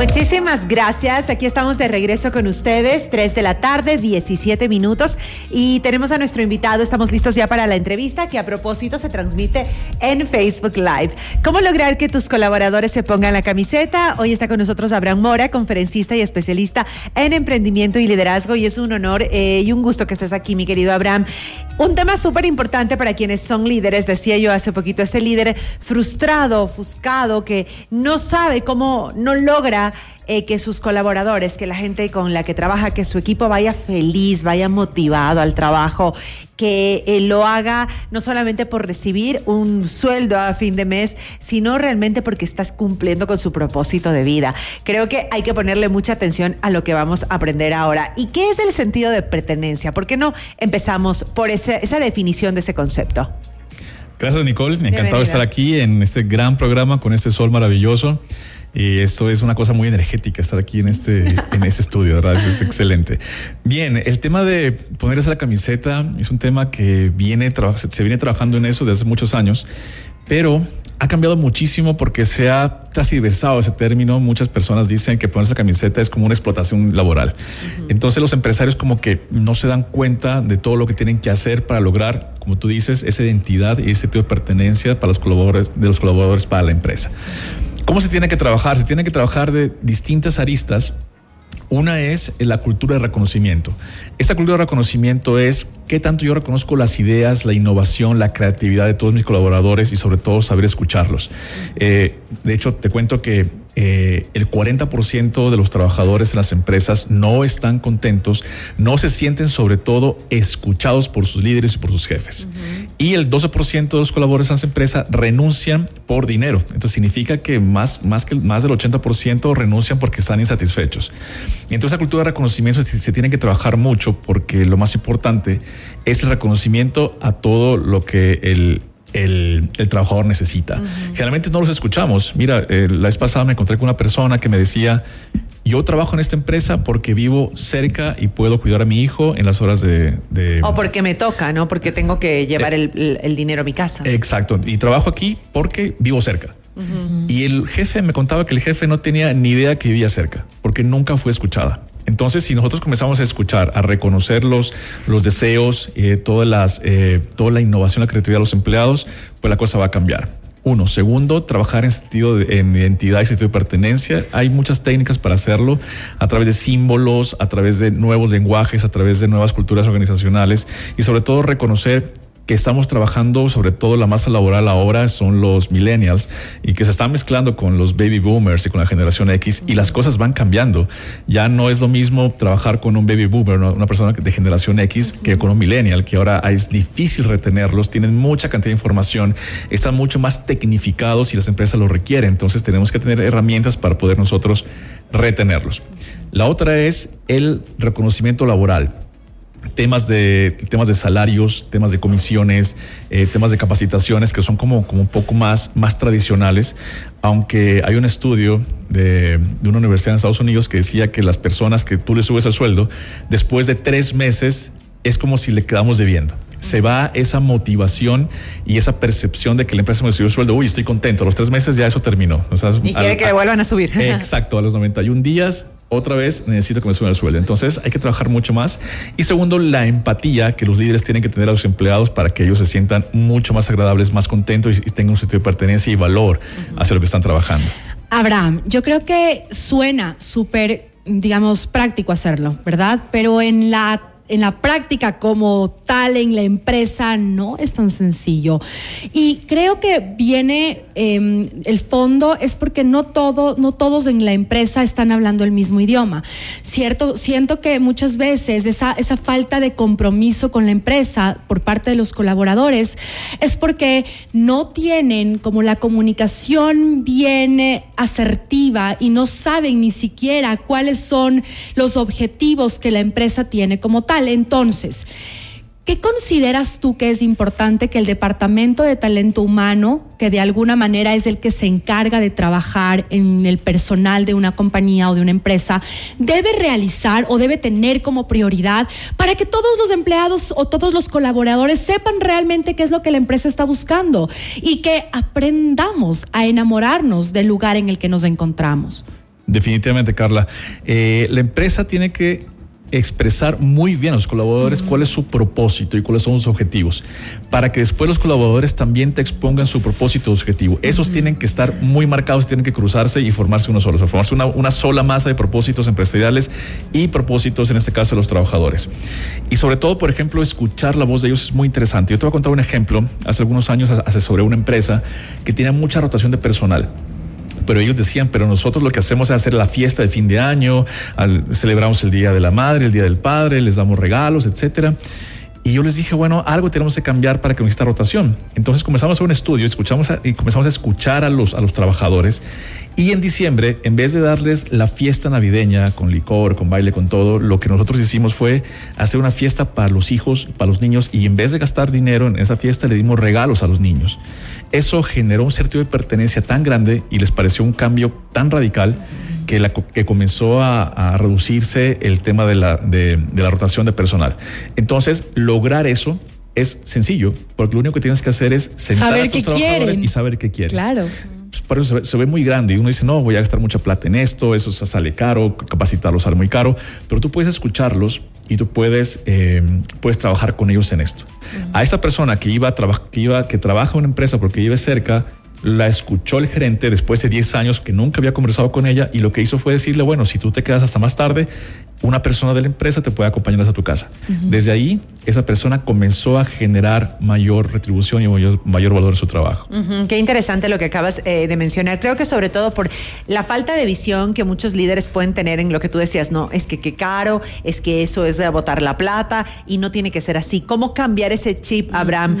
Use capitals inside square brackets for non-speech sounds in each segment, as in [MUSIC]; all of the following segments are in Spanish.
Muchísimas gracias. Aquí estamos de regreso con ustedes, 3 de la tarde, 17 minutos. Y tenemos a nuestro invitado, estamos listos ya para la entrevista que a propósito se transmite en Facebook Live. ¿Cómo lograr que tus colaboradores se pongan la camiseta? Hoy está con nosotros Abraham Mora, conferencista y especialista en emprendimiento y liderazgo. Y es un honor eh, y un gusto que estés aquí, mi querido Abraham. Un tema súper importante para quienes son líderes, decía yo hace poquito, ese líder frustrado, ofuscado, que no sabe cómo, no logra eh, que sus colaboradores, que la gente con la que trabaja, que su equipo vaya feliz, vaya motivado al trabajo, que eh, lo haga no solamente por recibir un sueldo a fin de mes, sino realmente porque estás cumpliendo con su propósito de vida. Creo que hay que ponerle mucha atención a lo que vamos a aprender ahora. ¿Y qué es el sentido de pertenencia? ¿Por qué no empezamos por esa definición de ese concepto? Gracias, Nicole. Me ha encantado estar aquí en este gran programa con este sol maravilloso. Y esto es una cosa muy energética estar aquí en este, [LAUGHS] en este estudio, ¿verdad? es excelente. Bien, el tema de ponerse la camiseta es un tema que viene, se viene trabajando en eso desde hace muchos años, pero ha cambiado muchísimo porque se ha transversado ese término. Muchas personas dicen que ponerse la camiseta es como una explotación laboral. Entonces los empresarios como que no se dan cuenta de todo lo que tienen que hacer para lograr, como tú dices, esa identidad y ese tipo de pertenencia para los colaboradores, de los colaboradores para la empresa. ¿Cómo se tiene que trabajar? Se tiene que trabajar de distintas aristas. Una es la cultura de reconocimiento. Esta cultura de reconocimiento es qué tanto yo reconozco las ideas, la innovación, la creatividad de todos mis colaboradores y sobre todo saber escucharlos. Eh, de hecho, te cuento que eh, el 40% de los trabajadores en las empresas no están contentos, no se sienten sobre todo escuchados por sus líderes y por sus jefes. Y el 12% de los colaboradores en las empresas renuncian por dinero. Entonces significa que más, más, que, más del 80% renuncian porque están insatisfechos. Y entonces la cultura de reconocimiento se, se tiene que trabajar mucho porque lo más importante es el reconocimiento a todo lo que el, el, trabajador necesita. Generalmente no los escuchamos. Mira, eh, la vez pasada me encontré con una persona que me decía, yo trabajo en esta empresa porque vivo cerca y puedo cuidar a mi hijo en las horas de... o porque me toca, ¿no? Porque tengo que llevar el, dinero a mi casa. Exacto. Y trabajo aquí porque vivo cerca. Y el jefe me contaba que el jefe no tenía ni idea que vivía cerca, porque nunca fue escuchada. Entonces, si nosotros comenzamos a escuchar, a reconocer los, los deseos, eh, todas las, eh, toda la innovación, la creatividad de los empleados, pues la cosa va a cambiar. Uno. Segundo, trabajar en sentido de, en identidad y sentido de pertenencia. Hay muchas técnicas para hacerlo a través de símbolos, a través de nuevos lenguajes, a través de nuevas culturas organizacionales y sobre todo reconocer que estamos trabajando, sobre todo la masa laboral ahora, son los millennials y que se están mezclando con los baby boomers y con la generación X y las cosas van cambiando. Ya no es lo mismo trabajar con un baby boomer, una persona de generación X, que con un millennial, que ahora es difícil retenerlos, tienen mucha cantidad de información, están mucho más tecnificados y las empresas lo requieren. Entonces tenemos que tener herramientas para poder nosotros retenerlos. La otra es el reconocimiento laboral temas de, temas de salarios, temas de comisiones, eh, temas de capacitaciones que son como, como un poco más, más tradicionales, aunque hay un estudio de, de, una universidad en Estados Unidos que decía que las personas que tú le subes el sueldo, después de tres meses es como si le quedamos debiendo. Se va esa motivación y esa percepción de que la empresa me subió el sueldo. Uy, estoy contento. los tres meses ya eso terminó. y quiere que le vuelvan a subir. Exacto. A los 91 días otra vez necesito que me suban el sueldo. Entonces hay que trabajar mucho más. Y segundo, la empatía que los líderes tienen que tener a los empleados para que ellos se sientan mucho más agradables, más contentos y, tengan un sentido de pertenencia y valor hacia lo que están trabajando. Abraham, yo creo que suena súper, digamos, práctico hacerlo, ¿verdad? Pero en la en la práctica como tal en la empresa no es tan sencillo. Y creo que viene em, el fondo es porque no, todo, no todos en la empresa están hablando el mismo idioma. Cierto, siento que muchas veces esa, esa falta de compromiso con la empresa por parte de los colaboradores es porque no tienen como la comunicación bien asertiva y no saben ni siquiera cuáles son los objetivos que la empresa tiene como tal. Entonces, ¿qué consideras tú que es importante que el Departamento de Talento Humano, que de alguna manera es el que se encarga de trabajar en el personal de una compañía o de una empresa, debe realizar o debe tener como prioridad para que todos los empleados o todos los colaboradores sepan realmente qué es lo que la empresa está buscando y que aprendamos a enamorarnos del lugar en el que nos encontramos? Definitivamente, Carla. Eh, la empresa tiene que expresar muy bien a los colaboradores cuál es su propósito y cuáles son sus objetivos, para que después los colaboradores también te expongan su propósito y objetivo. Esos tienen que estar muy marcados, tienen que cruzarse y formarse uno solo, o formarse una, una, sola masa de propósitos empresariales y propósitos, en este caso, de los trabajadores. Y sobre todo, por ejemplo, escuchar la voz de ellos es muy interesante. Yo te voy a contar un ejemplo. Hace algunos años asesoré una empresa que tenía mucha rotación de personal pero ellos decían, pero nosotros lo que hacemos es hacer la fiesta de fin de año, celebramos el Día de la Madre, el Día del Padre, les damos regalos, etcétera. Y yo les dije, bueno, algo tenemos que cambiar para que no esta rotación. Entonces comenzamos a hacer un estudio escuchamos y comenzamos a escuchar a los, a los trabajadores. Y en diciembre, en vez de darles la fiesta navideña con licor, con baile, con todo, lo que nosotros hicimos fue hacer una fiesta para los hijos, para los niños. Y en vez de gastar dinero en esa fiesta, le dimos regalos a los niños. Eso generó un sentido de pertenencia tan grande y les pareció un cambio tan radical que, la, que comenzó a, reducirse el tema de la, de, la rotación de personal. Entonces, lograr eso es sencillo, porque lo único que tienes que hacer es sentar a tus trabajadores y saber qué quieres. Claro. Pues, por eso se ve, muy grande y uno dice, no, voy a gastar mucha plata en esto, eso sale caro, capacitarlos sale muy caro, pero tú puedes escucharlos y tú puedes, eh, puedes trabajar con ellos en esto. A esta persona que iba, a que iba, que trabaja en una empresa porque vive cerca, la escuchó el gerente después de 10 años que nunca había conversado con ella y lo que hizo fue decirle, bueno, si tú te quedas hasta más tarde, una persona de la empresa te puede acompañar hasta tu casa. Desde ahí, esa persona comenzó a generar mayor retribución y mayor, valor en su trabajo. Qué interesante lo que acabas eh, de mencionar. Creo que sobre todo por la falta de visión que muchos líderes pueden tener en lo que tú decías, no, es que qué caro, es que eso es botar la plata y no tiene que ser así. ¿Cómo cambiar ese chip, Abraham?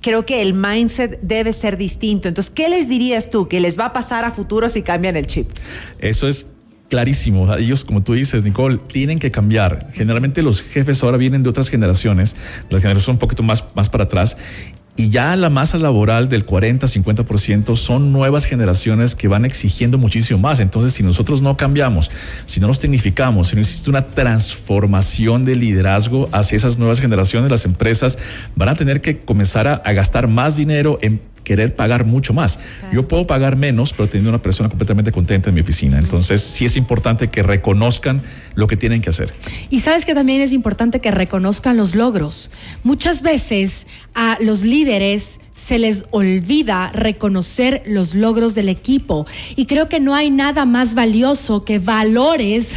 Creo que el mindset debe ser distinto. Entonces, ¿qué les dirías tú que les va a pasar a futuro si cambian el chip? Eso es clarísimo. Ellos, como tú dices, Nicole, tienen que cambiar. Generalmente los jefes ahora vienen de otras generaciones, las generaciones un poquito más, más para atrás, y ya la masa laboral del 40-50% son nuevas generaciones que van exigiendo muchísimo más. Entonces, si nosotros no cambiamos, si no nos tecnificamos, si no existe una transformación de liderazgo hacia esas nuevas generaciones, las empresas van a tener que comenzar a, a gastar más dinero en querer pagar mucho más. Yo puedo pagar menos, pero teniendo una persona completamente contenta en mi oficina. Entonces, sí es importante que reconozcan lo que tienen que hacer. Y sabes que también es importante que reconozcan los logros. Muchas veces a los líderes se les olvida reconocer los logros del equipo. Y creo que no hay nada más valioso que valores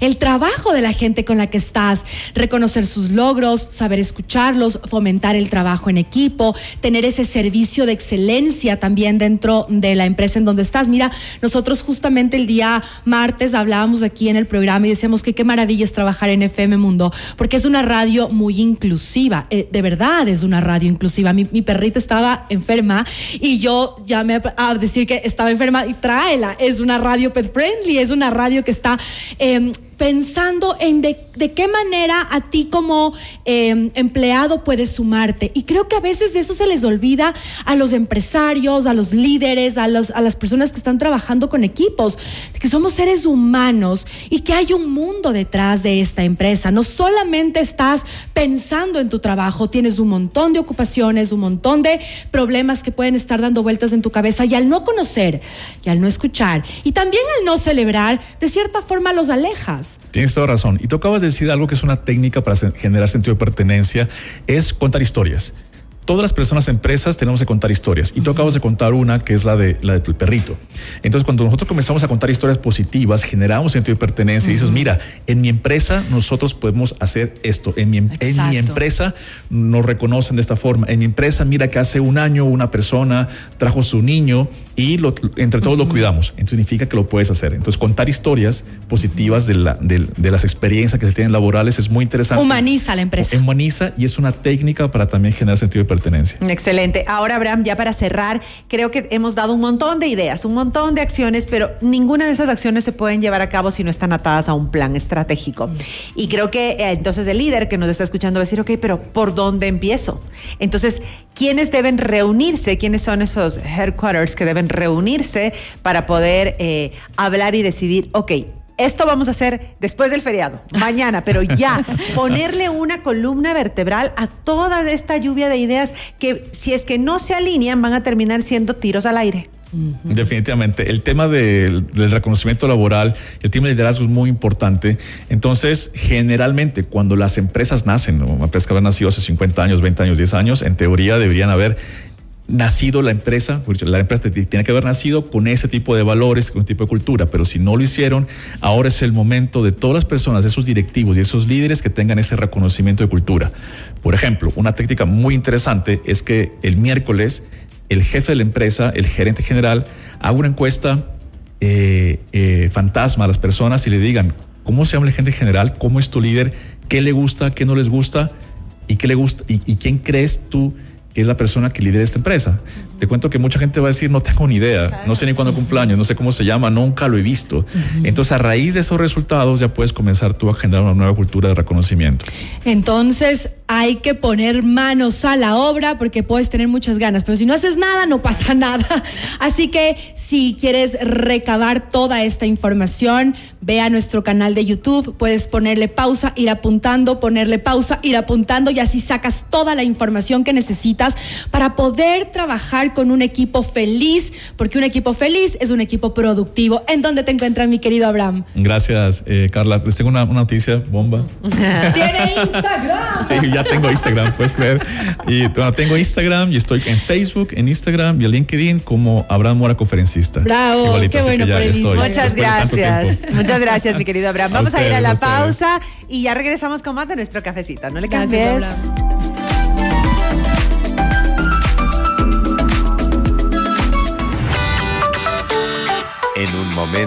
el trabajo de la gente con la que estás, reconocer sus logros, saber escucharlos, fomentar el trabajo en equipo, tener ese servicio de excelencia también dentro de la empresa en donde estás. Mira, nosotros justamente el día martes hablábamos aquí en el programa y decíamos que qué maravilla es trabajar en FM Mundo, porque es una radio muy inclusiva, eh, de verdad es una radio inclusiva. Mi, mi perrita estaba enferma y yo llamé a decir que estaba enferma y tráela. Es una radio pet friendly, es una radio que está... Eh, pensando en de, qué manera a ti como em, empleado puedes sumarte. Y creo que a veces eso se les olvida a los empresarios, a los líderes, a, los, a las personas que están trabajando con equipos, que somos seres humanos y que hay un mundo detrás de esta empresa. No solamente estás pensando en tu trabajo, tienes un montón de ocupaciones, un montón de problemas que pueden estar dando vueltas en tu cabeza y al no conocer y al no escuchar y también al no celebrar, de cierta forma los alejas. Tienes toda razón. Y tú acabas de decir algo que es una técnica para generar sentido de pertenencia, es contar historias todas las personas, empresas, tenemos que contar historias. Y tú acabas de contar una que es la de la de tu perrito. Entonces, cuando nosotros comenzamos a contar historias positivas, generamos sentido de pertenencia y dices, mira, en mi empresa nosotros podemos hacer esto. En mi, en mi empresa nos reconocen de esta forma. En mi empresa, mira que hace un año una persona trajo su niño y lo, entre todos lo cuidamos. Entonces significa que lo puedes hacer. Entonces, contar historias positivas de, la, de, las experiencias que se tienen laborales es muy interesante. Humaniza la empresa. Humaniza y es una técnica para también generar sentido de pertenencia Excelente. Ahora, Abraham, ya para cerrar, creo que hemos dado un montón de ideas, un montón de acciones, pero ninguna de esas acciones se pueden llevar a cabo si no están atadas a un plan estratégico. Y creo que eh, entonces el líder que nos está escuchando va a decir, ok, pero ¿por dónde empiezo? Entonces, ¿quiénes deben reunirse? ¿Quiénes son esos headquarters que deben reunirse para poder eh, hablar y decidir, ok, esto vamos a hacer después del feriado, mañana, pero ya, [LAUGHS] ponerle una columna vertebral a toda esta lluvia de ideas que si es que no se alinean van a terminar siendo tiros al aire. Definitivamente. El tema del, reconocimiento laboral, el tema de liderazgo es muy importante. Entonces, generalmente, cuando las empresas nacen, una empresa que habrá nacido hace 50 años, 20 años, 10 años, en teoría deberían haber nacido la empresa, la empresa tiene que haber nacido con ese tipo de valores, con ese tipo de cultura, pero si no lo hicieron, ahora es el momento de todas las personas, de esos directivos y esos líderes que tengan ese reconocimiento de cultura. Por ejemplo, una técnica muy interesante es que el miércoles el jefe de la empresa, el gerente general, haga una encuesta eh, eh, fantasma a las personas y le digan cómo se llama el gerente general, cómo es tu líder, qué le gusta, qué no les gusta y qué le gusta y quién crees tú que es la persona que lidera esta empresa. Te cuento que mucha gente va a decir, no tengo ni idea, no sé ni cuándo cumpleaños, no sé cómo se llama, nunca lo he visto. Entonces, a raíz de esos resultados, ya puedes comenzar tú a generar una nueva cultura de reconocimiento. Entonces, hay que poner manos a la obra porque puedes tener muchas ganas, pero si no haces nada, no pasa [LAUGHS] nada. Así que si quieres recabar toda esta información, ve a nuestro canal de YouTube, puedes ponerle pausa, ir apuntando, ponerle pausa, ir apuntando y así sacas toda la información que necesitas para poder trabajar con un equipo feliz, porque un equipo feliz es un equipo productivo. ¿En dónde te encuentras, mi querido Abraham? Gracias, eh, Carla. Les tengo una, noticia bomba. ¿Tiene Instagram? Sí, ya tengo Instagram, puedes creer. Y bueno, tengo Instagram y estoy en Facebook, en Instagram y en LinkedIn como Abraham Mora Conferencista. Bravo, qué bueno Muchas gracias. Muchas gracias, mi querido Abraham. Vamos a, ir a la pausa y ya regresamos con más de nuestro cafecito. No le cambies. en un momento